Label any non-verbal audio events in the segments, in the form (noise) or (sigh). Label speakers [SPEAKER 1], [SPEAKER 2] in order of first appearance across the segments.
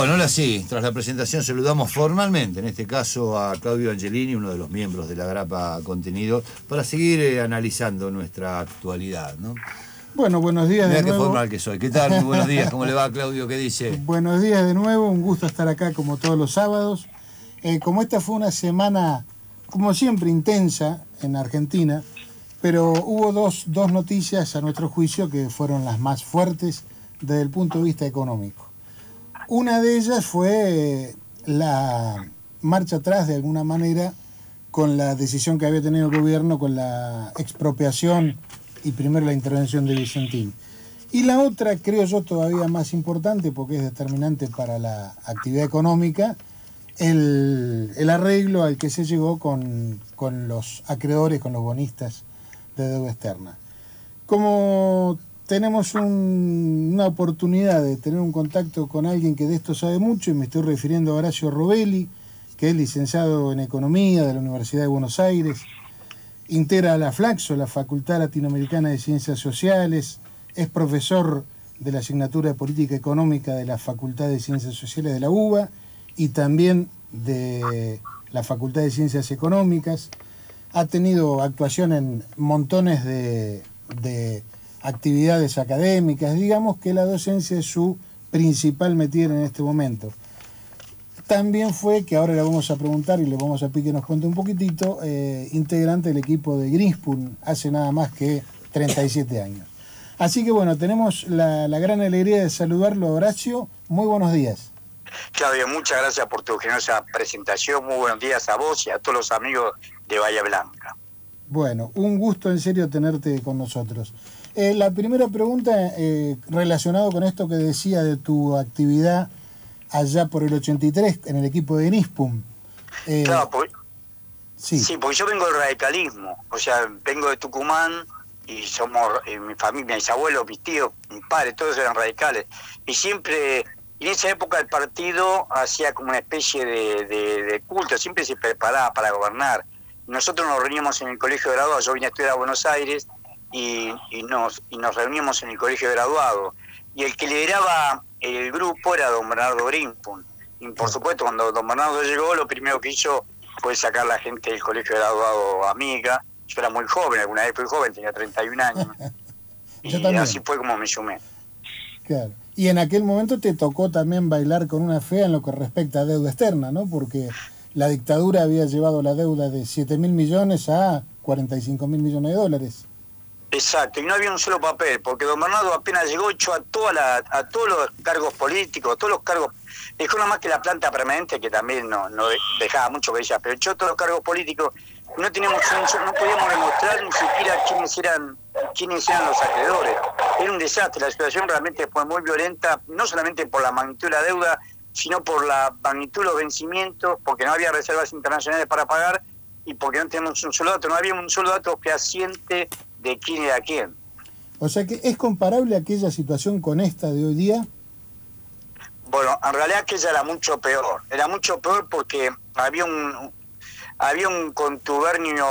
[SPEAKER 1] Bueno, ahora sí, tras la presentación saludamos formalmente, en este caso a Claudio Angelini, uno de los miembros de la Grapa Contenido, para seguir eh, analizando nuestra actualidad. ¿no?
[SPEAKER 2] Bueno, buenos días
[SPEAKER 1] Mira
[SPEAKER 2] de
[SPEAKER 1] qué
[SPEAKER 2] nuevo.
[SPEAKER 1] formal que soy. ¿Qué tal? Muy buenos días. ¿Cómo le va, Claudio? ¿Qué dice? (laughs)
[SPEAKER 2] Buenos días de nuevo, un gusto estar acá como todos los sábados. Eh, como esta fue una semana, como siempre, intensa en Argentina, pero hubo dos, dos noticias a nuestro juicio que fueron las más fuertes desde el punto de vista económico. Una de ellas fue eh, la marcha atrás, de alguna manera, con la decisión que había tenido el gobierno con la expropiación y primero la intervención de Vicentín. Y la otra, creo yo, todavía más importante, porque es determinante para la actividad económica, el, el arreglo al que se llegó con, con los acreedores, con los bonistas de deuda externa. Como tenemos un- una oportunidad de tener un contacto con alguien que de esto sabe mucho, y me estoy refiriendo a Horacio Robelli, que es licenciado en Economía de la Universidad de Buenos Aires, integra la FLAXO, la Facultad Latinoamericana de Ciencias Sociales, es profesor de la asignatura de Política Económica de la Facultad de Ciencias Sociales de la UBA y también de la Facultad de Ciencias Económicas. Ha tenido actuación en montones de actividades académicas. Digamos que la docencia es su principal metier en este momento. También fue, que ahora le vamos a preguntar y le vamos a pedir que nos cuente un poquitito, eh, integrante del equipo de Greenspoon hace nada más que 37 años. Así que bueno, tenemos la, la gran alegría de saludarlo, Horacio. Muy buenos días.
[SPEAKER 3] Claudio, muchas gracias por tu generosa presentación. Muy buenos días a vos y a todos los amigos de Bahía Blanca.
[SPEAKER 2] Bueno, un gusto en serio tenerte con nosotros. Eh, la primera pregunta eh, relacionado con esto que decía de tu actividad allá por el 83 en el equipo de Nispum. Eh,
[SPEAKER 3] Claro, porque,
[SPEAKER 2] sí,
[SPEAKER 3] sí, porque yo vengo del radicalismo. O sea, vengo de Tucumán y somos, eh, mi familia, mis abuelos, mis tíos, mis padres, todos eran radicales. Y siempre, en esa época el partido hacía como una especie de, de- de culto, siempre se preparaba para gobernar. Nosotros nos reuníamos en el colegio de graduados, yo vine a estudiar a Buenos Aires y, y nos, y nos reuníamos en el colegio de graduados. Y el que lideraba el grupo era don Bernardo Grimpun. Y por supuesto, cuando don Bernardo llegó, lo primero que hizo fue sacar la gente del colegio de graduado amiga. Yo era muy joven, alguna vez fui joven, tenía 31 años. (laughs)
[SPEAKER 2] Yo
[SPEAKER 3] y
[SPEAKER 2] también.
[SPEAKER 3] así fue como me sumé.
[SPEAKER 2] claro. Y en aquel momento te tocó también bailar con una fea en lo que respecta a deuda externa, ¿no? Porque la dictadura había llevado la deuda de 7 mil millones a 45 mil millones de dólares.
[SPEAKER 3] Exacto, y no había un solo papel, porque don Bernardo apenas llegó, echó a, toda la, a todos los cargos políticos, a todos los cargos, dejó nada más que la planta permanente, que también no, no de- dejaba mucho que decía, pero echó todos los cargos políticos, no teníamos no podíamos demostrar ni siquiera quiénes eran, quiénes eran los acreedores. Era un desastre, la situación realmente fue muy violenta, no solamente por la magnitud de la deuda, sino por la magnitud de los vencimientos, porque no había reservas internacionales para pagar y porque no teníamos un solo dato, no había un solo dato fehaciente de quién era quién.
[SPEAKER 2] O sea que es comparable aquella situación con esta de hoy día.
[SPEAKER 3] Bueno, en realidad aquella era mucho peor. Era mucho peor porque había un había un contubernio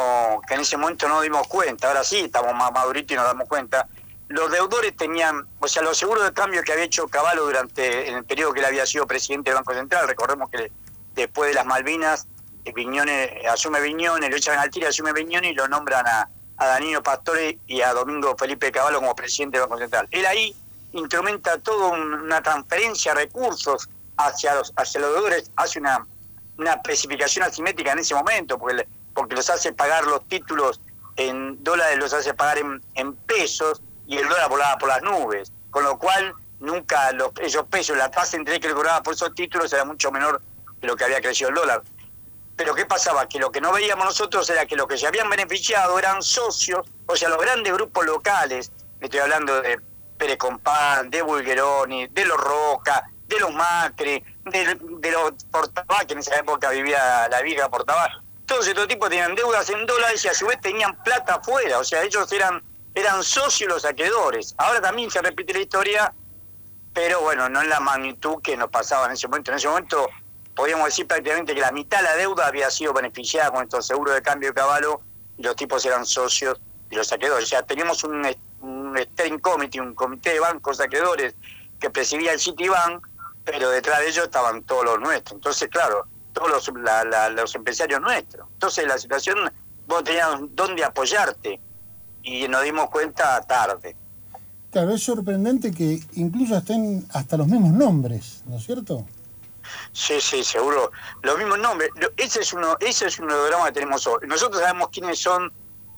[SPEAKER 3] que en ese momento no dimos cuenta. Ahora sí, estamos más maduritos y nos damos cuenta. Los deudores tenían, o sea, los seguros de cambio que había hecho Caballo durante en el periodo que él había sido presidente del Banco Central. Recordemos que después de las Malvinas, eh, Viñones, asume Viñones, lo echan al tiro, asume Viñones y lo nombran a, a Danilo Pastore y a Domingo Felipe Caballo como presidente del Banco Central. Él ahí instrumenta toda una transferencia de recursos hacia los, hacia los deudores, hace una, una especificación asimétrica en ese momento, porque, porque los hace pagar los títulos en dólares, los hace pagar en, en pesos y el dólar volaba por las nubes, con lo cual nunca los, esos pesos, la tasa interés que le cobraba por esos títulos era mucho menor de lo que había crecido el dólar. Pero ¿qué pasaba? Que lo que no veíamos nosotros era que los que se habían beneficiado eran socios, o sea, los grandes grupos locales, estoy hablando de Pérez Compán, de Bulgeroni, de los Roca, de los Macri, de, de los Portabá, que en esa época vivía la vieja Portabá. Todos estos tipos tenían deudas en dólares y a su vez tenían plata afuera, o sea, ellos eran, eran socios los acreedores. Ahora también se repite la historia, pero bueno, no en la magnitud que nos pasaba en ese momento. En ese momento podríamos decir prácticamente que la mitad de la deuda había sido beneficiada con estos seguros de cambio de caballo y los tipos eran socios de los acreedores. O sea, teníamos un, un steering committee, un comité de bancos acreedores que presidía el Citibank pero detrás de ellos estaban todos los nuestros. Entonces, claro, todos los, los empresarios nuestros. Entonces, la situación, vos tenías dónde apoyarte y nos dimos cuenta tarde.
[SPEAKER 2] Claro, es sorprendente que incluso estén hasta los mismos nombres, ¿no es cierto?
[SPEAKER 3] Sí, sí, seguro. Los mismos nombres. Ese es uno, ese es un drama que tenemos hoy. Nosotros sabemos quiénes son,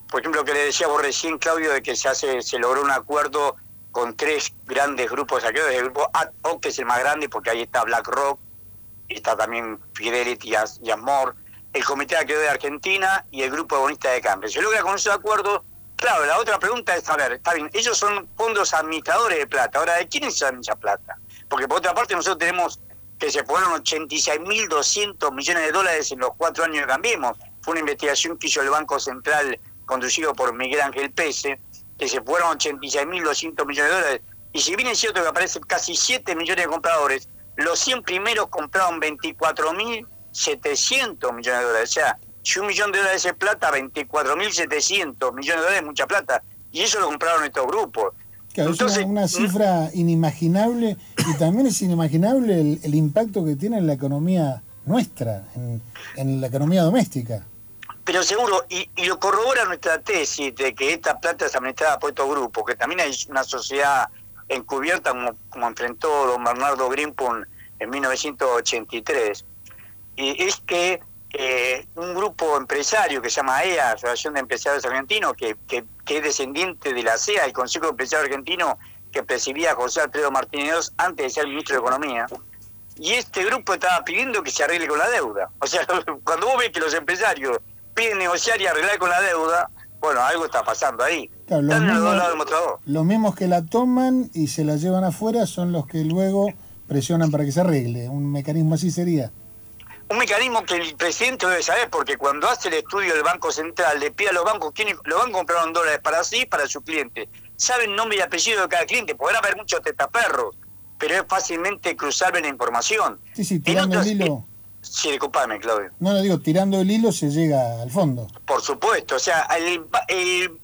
[SPEAKER 3] por ejemplo, que le decía vos recién, Claudio, de que se hace, se logró un acuerdo con tres grandes grupos de El grupo ADOC, que es el más grande, porque ahí está BlackRock, está también Fidelity y Amor, el Comité de Acreedores de Argentina y el Grupo de Bonistas de Cambio. Se logra con ese acuerdo. Claro, la otra pregunta es, a ver, está bien, ellos son fondos administradores de plata. Ahora, ¿de quiénes son esa plata? Porque por otra parte nosotros tenemos que se fueron 86.200 millones de dólares en los cuatro años que cambiemos. Fue una investigación que hizo el Banco Central conducido por Miguel Ángel Pese, que se fueron 86.200 millones de dólares. Y si bien es cierto que aparecen casi 7 millones de compradores, los 100 primeros compraron 24.700 millones de dólares. O sea, si un millón de dólares es plata, 24.700 millones de dólares es mucha plata. Y eso lo compraron estos grupos.
[SPEAKER 2] Claro, es una, cifra inimaginable y también es inimaginable el, impacto que tiene en la economía nuestra, en, la economía doméstica.
[SPEAKER 3] Pero seguro, y, lo corrobora nuestra tesis de que esta plata es administrada por estos grupos, que también hay una sociedad encubierta como, como enfrentó don Bernardo Grimpun en 1983, y es que eh, un grupo empresario que se llama EA, Asociación de Empresarios Argentinos, que, que, es descendiente de la CEA, el Consejo de Empresarios Argentino que presidía José Alfredo Martínez antes de ser ministro de Economía. Y este grupo estaba pidiendo que se arregle con la deuda. O sea, (laughs) cuando vos ves que los empresarios piden negociar y arreglar con la deuda, bueno, algo está pasando ahí.
[SPEAKER 2] los, mismos, los mismos que la toman y se la llevan afuera son los que luego presionan para que se arregle. Un mecanismo así sería
[SPEAKER 3] un mecanismo que el presidente debe saber, porque cuando hace el estudio del Banco Central, le pide a los bancos quiénes los bancos compraron dólares para sí y para su cliente. Saben nombre y apellido de cada cliente, podrá haber muchos tetaperros, pero es fácilmente cruzable la información.
[SPEAKER 2] Sí, sí, tirando el hilo.
[SPEAKER 3] sí, disculpame, Claudio.
[SPEAKER 2] No, lo digo, tirando el hilo se llega al fondo.
[SPEAKER 3] Por supuesto, o sea, el, el,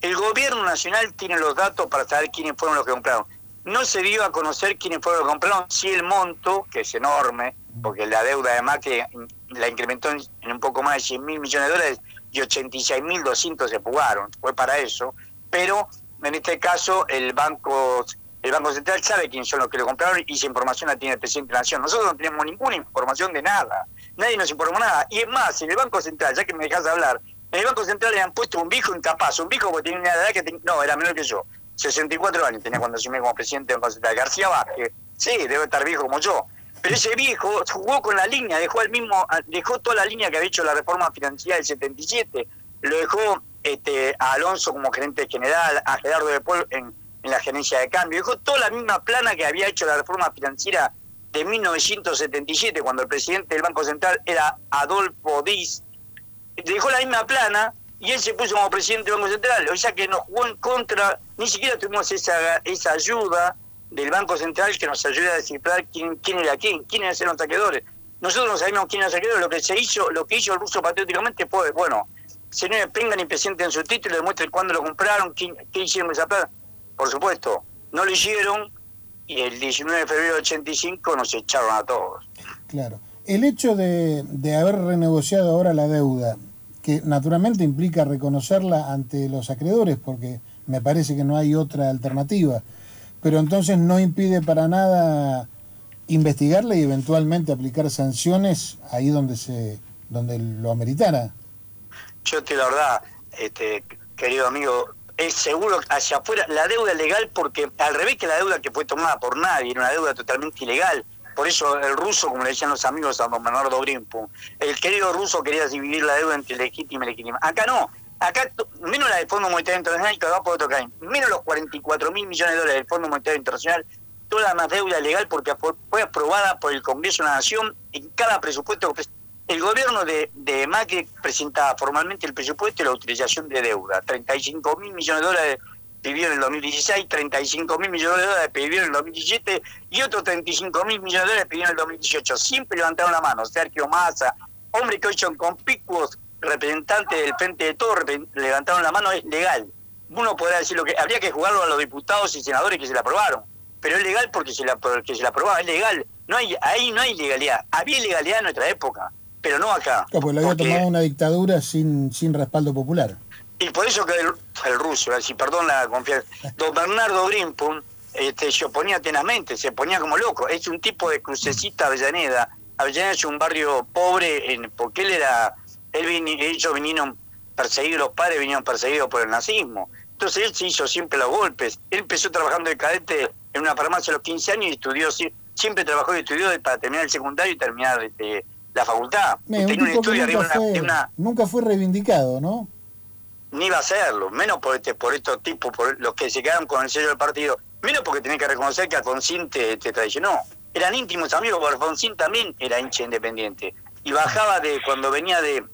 [SPEAKER 3] el gobierno nacional tiene los datos para saber quiénes fueron los que compraron. No se dio a conocer quiénes fueron los que compraron, sí el monto, que es enorme, porque la deuda además que la incrementó en, un poco más de 100 mil millones de dólares y 86 mil 200 se fugaron, fue para eso, pero en este caso el banco el Banco Central sabe quiénes son los que lo compraron y esa información la tiene el presidente de la Nación. Nosotros no tenemos ninguna información de nada, nadie nos informó nada. Y es más, en el Banco Central, ya que me dejas hablar, en el Banco Central le han puesto un viejo incapaz, un viejo que tiene una edad que no, era menor que yo, 64 años tenía cuando asumí como presidente Banco Central, García Vázquez, sí, debe estar viejo como yo, pero ese viejo jugó con la línea, dejó el mismo, dejó toda la línea que había hecho la reforma financiera del 77, lo dejó este, a Alonso como gerente general, a Gerardo de Paul en, la gerencia de cambio, dejó toda la misma plana que había hecho la reforma financiera de 1977, cuando el presidente del Banco Central era Adolfo Diz, dejó la misma plana y él se puso como presidente del Banco Central, o sea que nos jugó en contra, ni siquiera tuvimos esa, esa ayuda del Banco Central que nos ayude a descifrar quién, quién era quién, quiénes eran los saqueadores. Nosotros no sabíamos quién era el saqueador, lo que se hizo, lo que hizo el ruso patrióticamente fue, bueno, señores, vengan y presenten su título, demuestren cuándo lo compraron, quién, qué hicieron esa plata. Por supuesto, no lo hicieron y el 19 de febrero del 85 nos echaron a todos.
[SPEAKER 2] Claro. El hecho de, de haber renegociado ahora la deuda, que naturalmente implica reconocerla ante los acreedores, porque me parece que no hay otra alternativa pero entonces no impide para nada investigarle y eventualmente aplicar sanciones ahí donde se donde lo ameritara.
[SPEAKER 3] Yo te la verdad, este, querido amigo, es seguro hacia afuera la deuda legal porque al revés que la deuda que fue tomada por nadie, era una deuda totalmente ilegal. Por eso el ruso, como le decían los amigos a don Bernardo Grimpo, el querido ruso quería dividir la deuda entre legítima y legítima. Acá no, acá menos la del Fondo Monetario Internacional que va por otro camino, menos los 44 mil millones de dólares del Fondo Monetario Internacional, toda más deuda legal porque fue aprobada por el Congreso de la Nación en cada presupuesto. El gobierno de, de Macri presentaba formalmente el presupuesto y la utilización de deuda. 35 mil millones de dólares pidió en el 2016, 35 mil millones de dólares pidió en el 2017 y otros 35 mil millones de dólares pidió en el 2018. Siempre levantaron la mano. Sergio Massa, hombre que hoy son conspicuos representantes del Frente de Todos levantaron la mano, es legal. Uno podrá decir lo que habría que jugarlo a los diputados y senadores que se la aprobaron, pero es legal porque se la, porque se la aprobaron, es legal. No hay, ahí no hay ilegalidad. Había ilegalidad en nuestra época, pero no acá.
[SPEAKER 2] Claro, porque lo había tomado una dictadura sin, sin respaldo popular.
[SPEAKER 3] Y por eso que el, el ruso, si perdón la confianza, don Bernardo Grimpun este, se oponía tenazmente, se ponía como loco. Es un tipo de crucecita Avellaneda. Avellaneda es un barrio pobre en, porque él era, él ellos vinieron perseguidos, los padres vinieron perseguidos por el nazismo. Entonces él se hizo siempre los golpes. Él empezó trabajando de cadete en una farmacia a los 15 años y estudió, siempre trabajó y estudió para terminar el secundario y terminar este, la facultad.
[SPEAKER 2] nunca, fue, reivindicado, ¿no?
[SPEAKER 3] Ni iba a serlo, menos por este, por estos tipos, por los que se quedaron con el sello del partido, menos porque tenía que reconocer que Alfonsín te, te traicionó. Eran íntimos amigos, porque Alfonsín también era hincha independiente. Y bajaba de cuando venía de,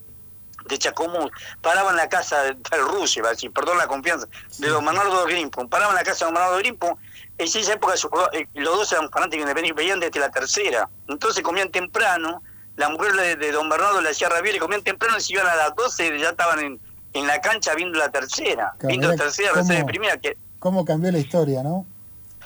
[SPEAKER 3] de Chacomús, paraba en la casa del ruso, iba a decir, perdón la confianza, de don Bernardo Grimpon, paraba en la casa de don Bernardo Grimpon, en esa época eh, los dos eran fanáticos independientes, veían desde la tercera, entonces comían temprano, la mujer de, don Bernardo le hacía y comían temprano y se iban a las 12 ya estaban en, en la cancha viendo la tercera, viendo la tercera, la de primera. Que,
[SPEAKER 2] ¿Cómo cambió la historia, no?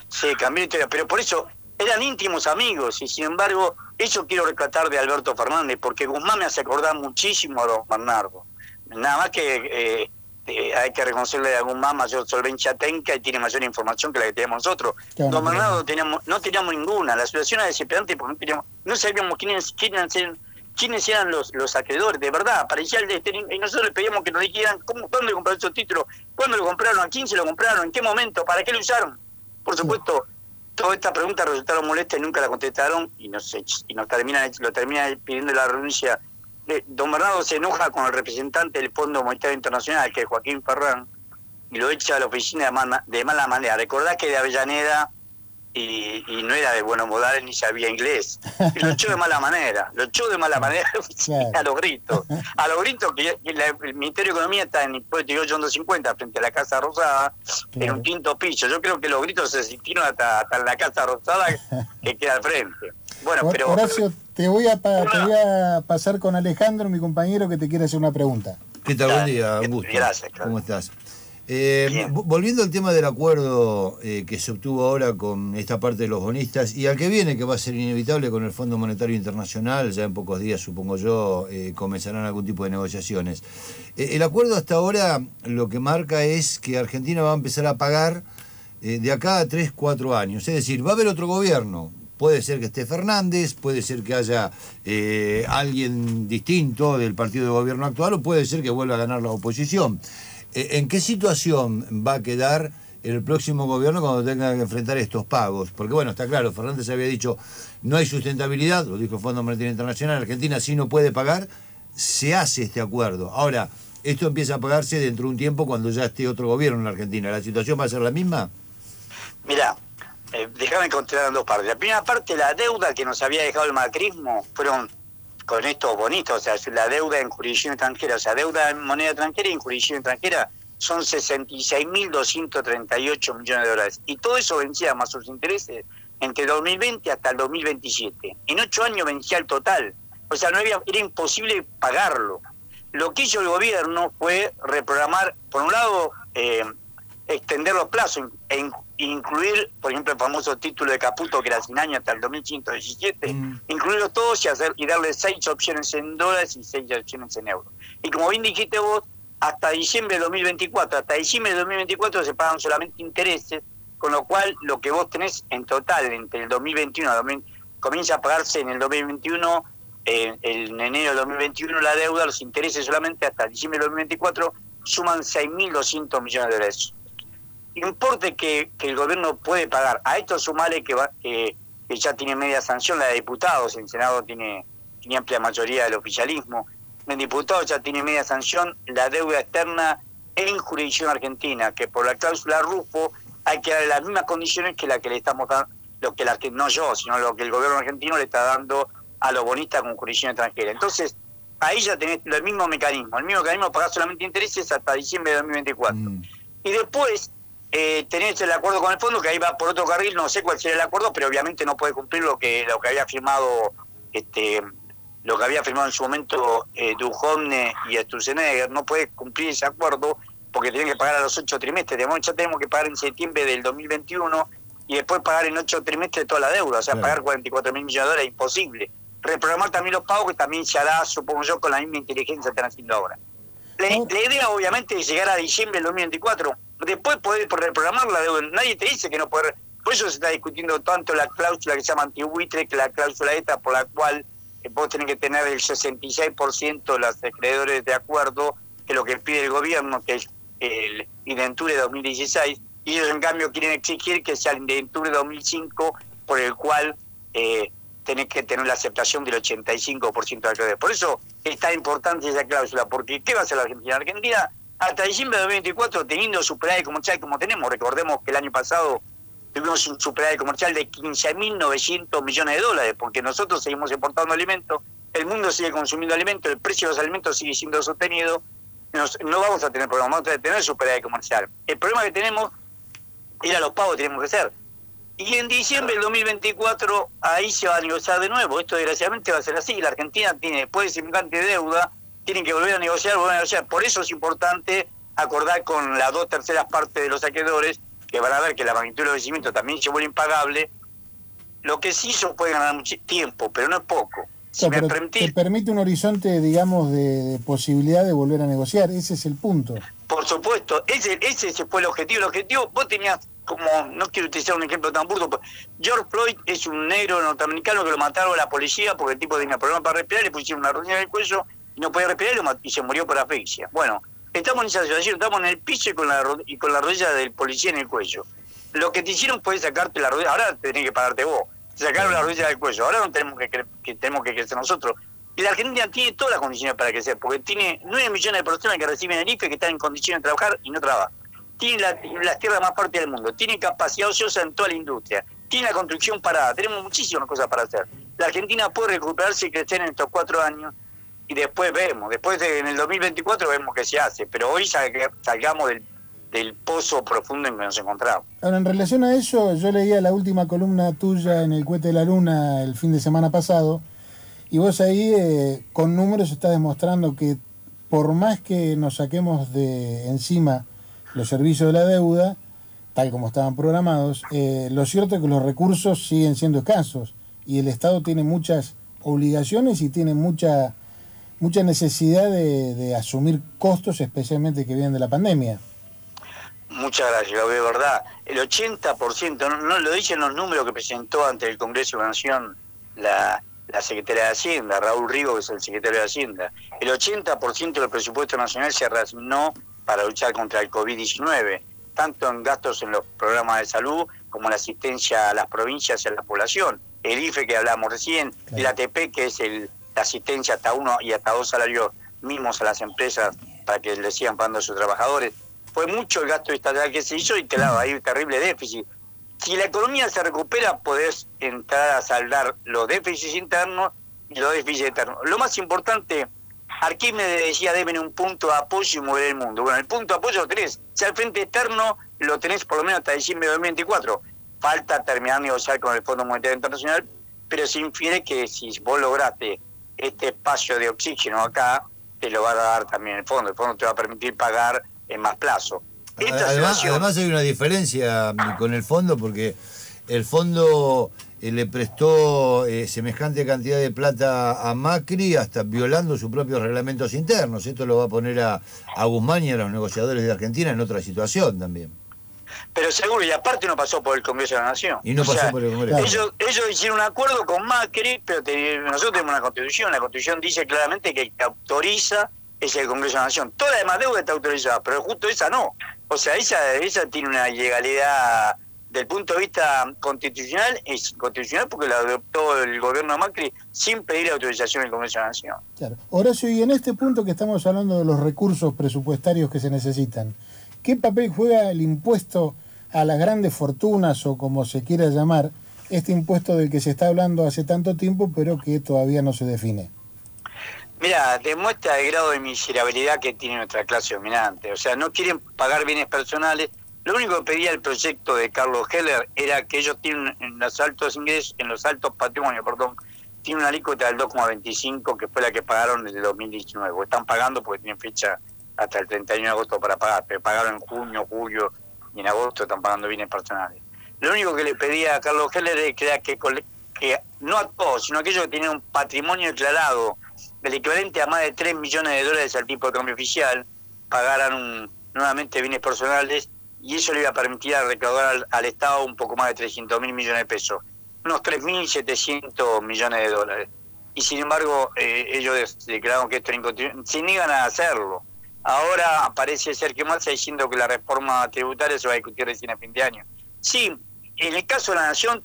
[SPEAKER 3] Sí, cambió la historia, pero por eso eran íntimos amigos y sin embargo, eso quiero rescatar de Alberto Fernández, porque Guzmán me hace acordar muchísimo a don Bernardo. Nada más que eh, eh, hay que reconocerle a Guzmán mayor solvencia técnica y tiene mayor información que la que teníamos nosotros. don Bernardo teníamos, no teníamos ninguna, la situación era desesperante porque no, teníamos, no sabíamos quiénes, quiénes, eran, quiénes eran los, los acreedores, de verdad, parecía el de este, y nosotros le pedíamos que nos dijeran cómo, le compraron esos títulos, cuándo lo compraron, a quién se lo compraron, en qué momento, para qué lo usaron. Por supuesto, todas estas preguntas resultaron molestas y nunca la contestaron y nos, y nos termina, lo termina pidiendo la renuncia. Don Bernardo se enoja con el representante del Fondo Monetario Internacional, que es Joaquín Ferrán, y lo echa a la oficina de, de mala manera. Recordá que de Avellaneda y, no era de buenos modales ni sabía inglés. Y lo echó de mala manera, lo echó de mala manera (laughs) a los gritos. A los gritos que, el Ministerio de Economía está en el 250 frente a la Casa Rosada, en un quinto piso. Yo creo que los gritos se sintieron hasta, en la Casa Rosada que queda al frente. Bueno, pero...
[SPEAKER 2] Horacio, te voy, a te voy a pasar con Alejandro, mi compañero, que te quiere hacer una pregunta.
[SPEAKER 1] ¿Qué tal? Buen día, Augusto. Gracias. ¿Cómo estás? Eh, volviendo al tema del acuerdo eh, que se obtuvo ahora con esta parte de los bonistas y al que viene, que va a ser inevitable con el Fondo Monetario Internacional, ya en pocos días, supongo yo, eh, comenzarán algún tipo de negociaciones. el acuerdo hasta ahora lo que marca es que Argentina va a empezar a pagar de acá a 3, 4 años. Es decir, va a haber otro gobierno. Puede ser que esté Fernández, puede ser que haya alguien distinto del partido de gobierno actual o puede ser que vuelva a ganar la oposición. Eh, ¿En qué situación va a quedar el próximo gobierno cuando tenga que enfrentar estos pagos? Porque bueno, está claro, Fernández había dicho, no hay sustentabilidad, lo dijo el Fondo Monetario Internacional, Argentina sí no puede pagar, se hace este acuerdo. Ahora, esto empieza a pagarse dentro de un tiempo cuando ya esté otro gobierno en la Argentina. ¿La situación va a ser la misma?
[SPEAKER 3] Mira, eh, déjame contar dos partes. La primera parte, la deuda que nos había dejado el macrismo, fueron con estos bonitos, o sea, la deuda en jurisdicción extranjera, o sea, deuda en moneda extranjera y en jurisdicción extranjera son 66.238 millones de dólares. Y todo eso vencía más sus intereses entre 2020 hasta el 2027. En ocho años vencía el total. O sea, no había, era imposible pagarlo. Lo que hizo el gobierno fue reprogramar, por un lado, eh, extender los plazos e incluir, por ejemplo, el famoso título de Caputo, que era sin años hasta el 2117, mm. incluirlos todos y, hacer, y darle seis opciones en dólares y seis opciones en euros. Y como bien dijiste vos, hasta diciembre de 2024, hasta diciembre de 2024 se pagan solamente intereses, con lo cual lo que vos tenés en total entre el 2021 y comienza a pagarse en el 2021, eh, en enero de 2021 la deuda, los intereses solamente hasta diciembre de 2024 suman 6.200 millones de dólares importe que, el gobierno puede pagar. A esto sumale que, que, ya tiene media sanción la de diputados, el Senado tiene, tiene amplia mayoría del oficialismo, en diputados ya tiene media sanción la deuda externa en jurisdicción argentina, que por la cláusula RUFO hay que dar las mismas condiciones que la que le estamos dando, lo que la que no yo, sino lo que el gobierno argentino le está dando a los bonistas con jurisdicción extranjera. Entonces, ahí ya tenés el mismo mecanismo, el mismo mecanismo pagar solamente intereses hasta diciembre de 2024. Mm. Y después, eh, tenés el acuerdo con el fondo, que ahí va por otro carril, no sé cuál será el acuerdo, pero obviamente no puede cumplir lo que lo que había firmado este lo que había firmado en su momento eh, Duhovne y Sturzenegger, no puede cumplir ese acuerdo porque tienen que pagar a los ocho trimestres. De momento ya tenemos que pagar en septiembre del 2021 y después pagar en ocho trimestres toda la deuda, o sea, pagar 44 mil millones de dólares, imposible. Reprogramar también los pagos, que también se hará, supongo yo, con la misma inteligencia que están haciendo ahora. La, idea, obviamente, es llegar a diciembre del 2024, después poder reprogramar la deuda. Nadie te dice que no puede. Por eso se está discutiendo tanto la cláusula que se llama antibuitre, que la cláusula esta por la cual vos tenés que tener el 66% de los acreedores de acuerdo, que lo que pide el gobierno, que es el Indenture 2016, y ellos en cambio quieren exigir que sea el Indenture 2005, por el cual eh, tenés que tener la aceptación del 85% de acreedores. Por eso es tan importante esa cláusula, porque ¿qué va a hacer la Argentina? Argentina, hasta diciembre de 2024, teniendo superávit comercial como tenemos, recordemos que el año pasado tuvimos un superávit comercial de 15.900 millones de dólares, porque nosotros seguimos importando alimentos, el mundo sigue consumiendo alimentos, el precio de los alimentos sigue siendo sostenido, no vamos a tener problemas, vamos a tener superávit comercial. El problema que tenemos era los pagos que tenemos que hacer. Y en diciembre del 2024 ahí se va a negociar de nuevo. Esto desgraciadamente va a ser así. La Argentina tiene, después de semejante deuda, tienen que volver a negociar, volver a negociar. Por eso es importante acordar con las dos terceras partes de los saqueadores que van a ver que la magnitud del vencimiento también se vuelve impagable. Lo que sí se puede ganar mucho tiempo, pero no es poco.
[SPEAKER 2] Si me te permite un horizonte, digamos, de, posibilidad de volver a negociar. Ese es el punto.
[SPEAKER 3] Por supuesto, ese, ese fue el objetivo. El objetivo, vos tenías como, no quiero utilizar un ejemplo tan burdo, pero George Floyd es un negro norteamericano que lo mataron a la policía porque el tipo tenía problemas para respirar, le pusieron una rodilla en el cuello no podía respirar y, se murió por asfixia. Bueno, Estamos en esa situación, estamos en el piso y con la, y con la rodilla del policía en el cuello. Lo que te hicieron fue sacarte la rodilla, ahora tenés que pagarte vos. Sacaron la rodilla del cuello, ahora no tenemos que, que tenemos que crecer nosotros. Y la Argentina tiene todas las condiciones para crecer, porque tiene 9 millones de personas que reciben el IFE que están en condiciones de trabajar y no trabajan. Tiene la, las tierras más fuertes del mundo, tiene capacidad ociosa en toda la industria, tiene la construcción parada, tenemos muchísimas cosas para hacer. La Argentina puede recuperarse y crecer en estos cuatro años y después vemos, después en el 2024 vemos qué se hace, pero hoy salgamos del, pozo profundo en que nos encontramos.
[SPEAKER 2] Ahora, en relación a eso, yo leía la última columna tuya en el Cuete de la Luna el fin de semana pasado, y vos ahí eh, con números estás demostrando que por más que nos saquemos de encima los servicios de la deuda, tal como estaban programados, eh, lo cierto es que los recursos siguen siendo escasos y el Estado tiene muchas obligaciones y tiene mucha mucha necesidad de, asumir costos, especialmente que vienen de la pandemia.
[SPEAKER 3] Muchas gracias, de verdad. El 80%, no, no, lo dicen los números que presentó ante el Congreso de la Nación la, la Secretaría de Hacienda, Raúl Rigo, que es el secretario de Hacienda. El 80% del presupuesto nacional se reasignó para luchar contra el COVID-19, tanto en gastos en los programas de salud como en la asistencia a las provincias y a la población. El IFE que hablamos recién, el ATP que es el la asistencia hasta uno y hasta dos salarios mismos a las empresas para que le sigan pagando a sus trabajadores. Fue mucho el gasto estatal que se hizo y claro, hay un terrible déficit. Si la economía se recupera, podés entrar a saldar los déficits internos y los déficits externos. Lo más importante, Arquímedes decía, deben un punto de apoyo y mover el mundo. Bueno, el punto de apoyo lo tenés. Si al frente externo lo tenés por lo menos hasta diciembre de 2024. Falta terminar de negociar con el Fondo Monetario Internacional, pero se infiere que si vos lograste este espacio de oxígeno acá te lo va a dar también el fondo. El fondo te va a permitir pagar en más plazo.
[SPEAKER 1] además, además, hay una diferencia con el fondo porque el fondo eh, le prestó eh, semejante cantidad de plata a Macri hasta violando sus propios reglamentos internos. Esto lo va a poner a, a Guzmán y a los negociadores de Argentina en otra situación también
[SPEAKER 3] pero seguro, y aparte no pasó por el Congreso de la Nación.
[SPEAKER 1] Y no pasó por el Congreso.
[SPEAKER 3] Ellos, ellos hicieron un acuerdo con Macri, pero nosotros tenemos una constitución, la constitución dice claramente que el que autoriza es el Congreso de la Nación. Toda la demás deuda está autorizada, pero justo esa no. O sea, esa, esa tiene una ilegalidad del punto de vista constitucional, es constitucional porque la adoptó el gobierno de Macri sin pedir autorización del Congreso de la Nación.
[SPEAKER 2] Claro. Horacio, y en este punto que estamos hablando de los recursos presupuestarios que se necesitan, ¿qué papel juega el impuesto a las grandes fortunas o como se quiera llamar, este impuesto del que se está hablando hace tanto tiempo, pero que todavía no se define?
[SPEAKER 3] Mira, demuestra el grado de miserabilidad que tiene nuestra clase dominante. O sea, no quieren pagar bienes personales. Lo único que pedía el proyecto de Carlos Heller era que ellos tienen en los altos ingresos, en los altos patrimonios, perdón, tienen una alícuota del 2,25 que fue la que pagaron desde 2019. están pagando porque tienen fecha hasta el 31 de agosto para pagar, pero pagaron en junio, julio, y en agosto están pagando bienes personales. lo único que le pedía a Carlos Heller era que, que no a todos, sino a aquellos que tenían un patrimonio declarado del equivalente a más de 3 millones de dólares al tipo de cambio oficial, pagaran nuevamente bienes personales y eso le iba a permitir recaudar al, Estado un poco más de 300 mil millones de pesos, unos 3.700 millones de dólares. Y sin embargo, eh, ellos declararon que esto se niegan a hacerlo. Ahora parece ser que está diciendo que la reforma tributaria se va a discutir recién a fin de año. Sí, en el caso de la Nación,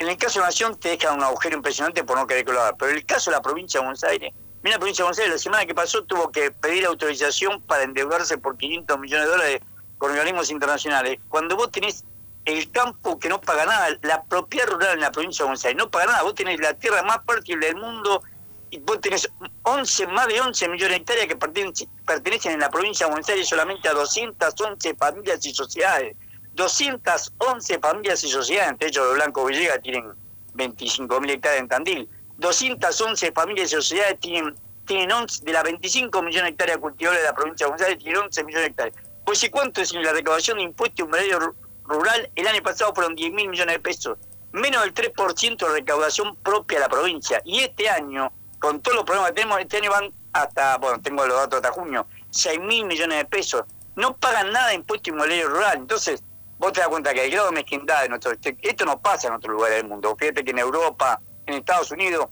[SPEAKER 3] en el caso de la Nación te deja un agujero impresionante por no querer haga, pero en el caso de la provincia de Buenos Aires, mira la provincia de Buenos Aires la semana que pasó tuvo que pedir autorización para endeudarse por 500 millones de dólares con organismos internacionales. Cuando vos tenés el campo que no paga nada, la propiedad rural en la provincia de Buenos Aires no paga nada, vos tenés la tierra más fértil del mundo y vos tenés 11, más de 11 millones de hectáreas que pertenecen en la provincia de Buenos Aires solamente a 211 familias y sociedades. 211 familias y sociedades, entre ellos los Blanco Villegas tienen 25.000 hectáreas en Tandil. 211 familias y sociedades tienen, tienen 11, de las 25 millones de hectáreas cultivables de la provincia de Buenos Aires, tienen 11 millones de hectáreas. Pues si cuánto es la recaudación de impuestos medio rural, el año pasado fueron 10 mil millones de pesos, menos del 3% de recaudación propia de la provincia. Y este año, con todos los problemas que tenemos, este año van hasta, bueno, tengo los datos hasta junio, 6 mil millones de pesos. No pagan nada de impuesto inmobiliario rural. Entonces, vos te das cuenta que el grado de mezquindad de nuestro... Esto no pasa en otros lugares del mundo. Fíjate que en Europa, en Estados Unidos,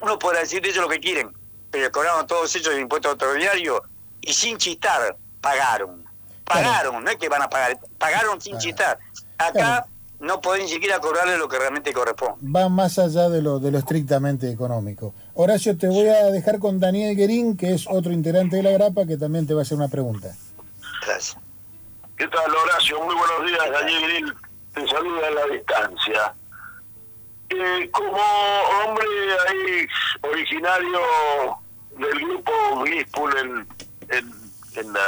[SPEAKER 3] uno podrá decir de ellos lo que quieren, pero cobraron todos ellos el impuesto autoridarios y sin chistar pagaron. Pagaron, no es que van a pagar, pagaron sin chistar. Acá no pueden ni siquiera cobrarle lo que realmente corresponde.
[SPEAKER 2] Va más allá de lo, de lo estrictamente económico. Horacio, te voy a dejar con Daniel Guerín, que es otro integrante de la grapa, que también te va a hacer una pregunta.
[SPEAKER 3] Gracias.
[SPEAKER 4] ¿Qué tal, Horacio? Muy buenos días, Daniel Guerín. Te saluda a la distancia. Eh, como hombre ahí originario del grupo Glispul en, en, en la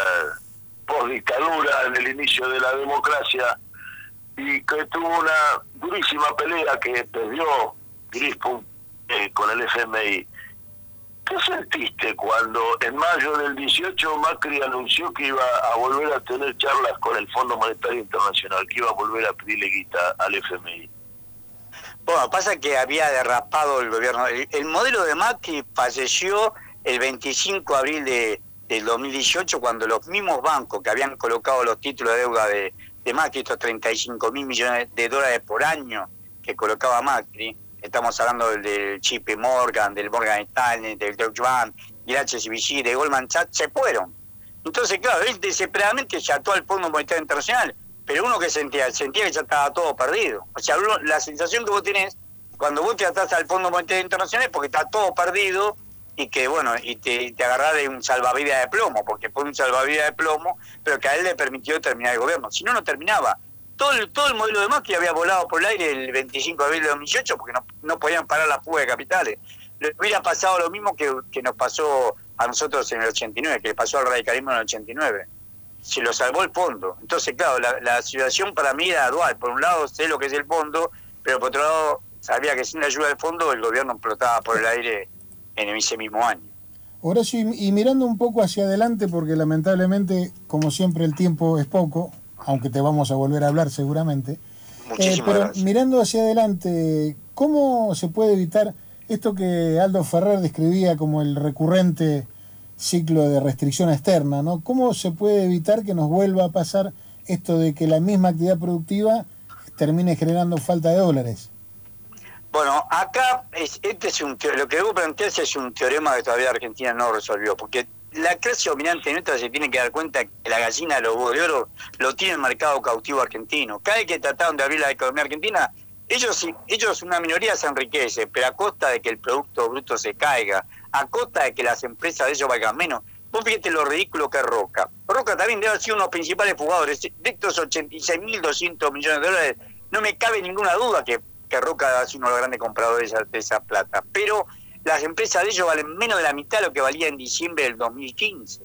[SPEAKER 4] post-dictadura, en el inicio de la democracia, y que tuvo una durísima pelea que perdió Grispun eh, con el FMI. ¿Qué sentiste cuando en mayo del 18 Macri anunció que iba a volver a tener charlas con el Fondo Monetario Internacional, que iba a volver a pedirle guita al FMI?
[SPEAKER 3] Bueno, pasa que había derrapado el gobierno. El, modelo de Macri falleció el 25 de abril de, del 2018 cuando los mismos bancos que habían colocado los títulos de deuda de, de Macri, estos 35 mil millones de dólares por año que colocaba Macri, estamos hablando del, del JP Morgan, del Morgan Stanley, del Deutsche Bank, del HSBC, de Goldman Sachs, se fueron. Entonces, claro, él desesperadamente cható al Fondo Monetario Internacional, pero uno que sentía, sentía que ya estaba todo perdido. O sea, la sensación que vos tenés cuando vos te atás al Fondo Monetario Internacional es porque está todo perdido y que, bueno, y te, te agarrás de un salvavidas de plomo, porque fue un salvavidas de plomo, pero que a él le permitió terminar el gobierno. Si no, no terminaba. Todo el, todo el modelo de Macri había volado por el aire el 25 de abril de 2018 porque no, no podían parar la fuga de capitales. Le hubiera pasado lo mismo que, que nos pasó a nosotros en el 89, que le pasó al radicalismo en el 89. Se lo salvó el fondo. Entonces, claro, la, la situación para mí era dual. Por un lado, sé lo que es el fondo, pero por otro lado, sabía que sin la ayuda del fondo el gobierno explotaba por el aire en ese mismo año.
[SPEAKER 2] Horacio, y, mirando un poco hacia adelante, porque lamentablemente, como siempre, el tiempo es poco, aunque te vamos a volver a hablar seguramente.
[SPEAKER 3] Eh,
[SPEAKER 2] pero mirando hacia adelante, ¿cómo se puede evitar esto que Aldo Ferrer describía como el recurrente ciclo de restricción externa? ¿no? ¿Cómo se puede evitar que nos vuelva a pasar esto de que la misma actividad productiva termine generando falta de dólares?
[SPEAKER 3] Bueno, acá es, este es un lo que debo plantearse es un teorema que todavía Argentina no resolvió, porque la clase dominante nuestra se tiene que dar cuenta que la gallina de los de oro lo tiene el mercado cautivo argentino. Cada vez que trataron de abrir la economía argentina, ellos, ellos una minoría se enriquece, pero a costa de que el Producto Bruto se caiga, a costa de que las empresas de ellos valgan menos. Vos fíjate lo ridículo que es Roca. Roca también debe haber sido uno de los principales jugadores. De estos 86.200 millones de dólares, no me cabe ninguna duda que que Roca es uno de los grandes compradores de esa, plata. Pero las empresas de ellos valen menos de la mitad de lo que valía en diciembre del 2015.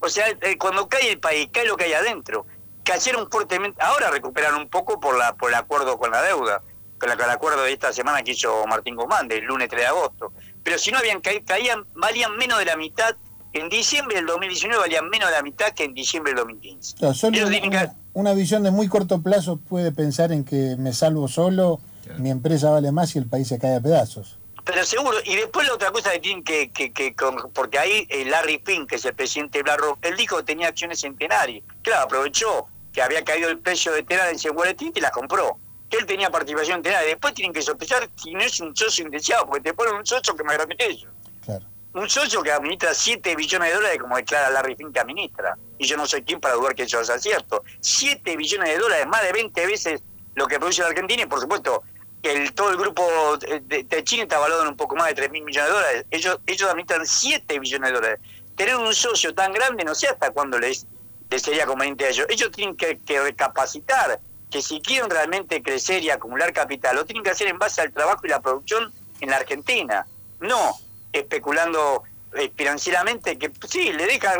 [SPEAKER 3] O sea, eh, cuando cae el país, cae lo que hay adentro. Cayeron fuertemente, ahora recuperaron un poco por la por el acuerdo con la deuda, con, el acuerdo de esta semana que hizo Martín Guzmán, del lunes 3 de agosto. Pero si no habían caído, caían, valían menos de la mitad, en diciembre del 2019 valían menos de la mitad que en diciembre del 2015.
[SPEAKER 2] son una visión de muy corto plazo puede pensar en que me salvo solo, mi empresa vale más y el país se cae a pedazos.
[SPEAKER 3] Pero seguro, y después la otra cosa que tienen que, que, que porque ahí eh, Larry Fink, que es el presidente de BlackRock, él dijo que tenía acciones centenarias. Claro, aprovechó que había caído el precio de Terra en Wall Street y las compró. Que él tenía participación en Después tienen que sospechar si no es un socio indeseado, porque te ponen un socio que me grande que ellos. Claro. Un socio que administra 7 billones de dólares, como declara Larry Fink que administra. Y yo no soy quien para dudar que eso sea cierto. 7 billones de dólares, más de 20 veces lo que produce la Argentina, y por supuesto, el, todo el grupo de, China está valorado en un poco más de 3 mil millones de dólares. Ellos, ellos administran 7 billones de dólares. Tener un socio tan grande, no sé hasta cuándo les, sería conveniente a ellos. Ellos tienen que, que, recapacitar que si quieren realmente crecer y acumular capital, lo tienen que hacer en base al trabajo y la producción en la Argentina. No especulando eh, financieramente, que sí, le deja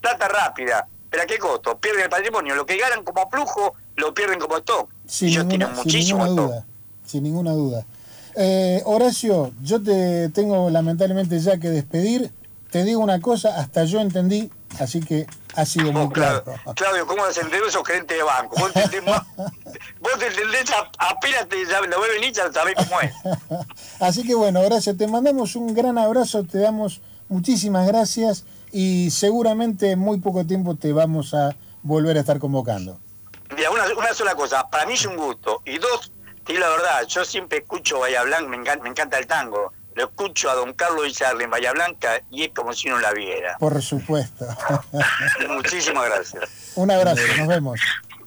[SPEAKER 3] plata rápida, pero ¿a qué costo? Pierden el patrimonio. Lo que ganan como flujo, lo pierden como stock.
[SPEAKER 2] ellos tienen muchísimo stock sin ninguna duda. Eh, Horacio, yo te tengo lamentablemente ya que despedir. Te digo una cosa, hasta yo entendí, así que ha sido muy claro.
[SPEAKER 3] Claudio, ¿cómo has entendido esos gerentes de banco? Vos te entendés, (laughs) vos te entendés apenas te lo ves ya sabés cómo es. (laughs)
[SPEAKER 2] así que bueno, Horacio, te mandamos un gran abrazo, te damos muchísimas gracias y seguramente en muy poco tiempo te vamos a volver a estar convocando.
[SPEAKER 3] Mira, una, una sola cosa, para mí es un gusto. Y dos, Sí, la verdad, yo siempre escucho Bahía Blanca, me encanta, me encanta el tango. Lo escucho a don Carlos Villarle en Bahía Blanca y es como si no la viera.
[SPEAKER 2] Por supuesto. (laughs)
[SPEAKER 3] Muchísimas gracias.
[SPEAKER 2] Un abrazo, nos vemos.